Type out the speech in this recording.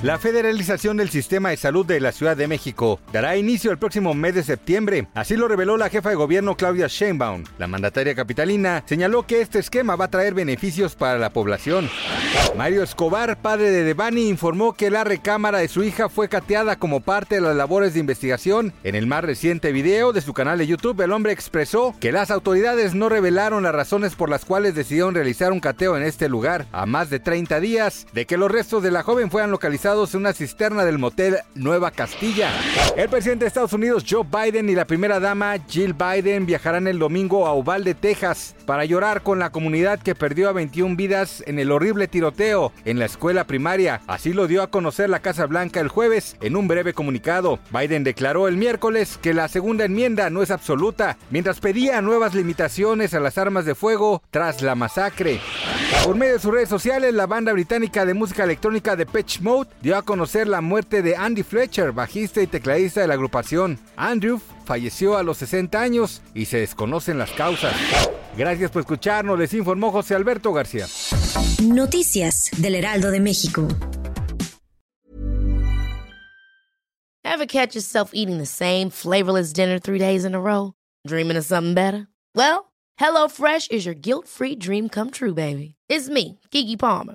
La federalización del sistema de salud de la Ciudad de México dará inicio el próximo mes de septiembre. Así lo reveló la jefa de gobierno Claudia Sheinbaum. La mandataria capitalina señaló que este esquema va a traer beneficios para la población. Mario Escobar, padre de Devani, informó que la recámara de su hija fue cateada como parte de las labores de investigación. En el más reciente video de su canal de YouTube, el hombre expresó que las autoridades no revelaron las razones por las cuales decidieron realizar un cateo en este lugar a más de 30 días de que los restos de la joven fueran localizados en una cisterna del motel Nueva Castilla. El presidente de Estados Unidos, Joe Biden, y la primera dama, Jill Biden, viajarán el domingo a Uvalde, Texas, para llorar con la comunidad que perdió a 21 vidas en el horrible tiroteo en la escuela primaria. Así lo dio a conocer la Casa Blanca el jueves en un breve comunicado. Biden declaró el miércoles que la segunda enmienda no es absoluta, mientras pedía nuevas limitaciones a las armas de fuego tras la masacre. Por medio de sus redes sociales, la banda británica de música electrónica de Pitch Mode dio a conocer la muerte de Andy Fletcher, bajista y tecladista de la agrupación. Andrew falleció a los 60 años y se desconocen las causas. Gracias por escucharnos, les informó José Alberto García. Noticias del Heraldo de México. Ever catch yourself eating the same flavorless dinner three days in a row? Dreaming of something better? Well, HelloFresh is your guilt-free dream come true, baby. It's me, Kiki Palmer.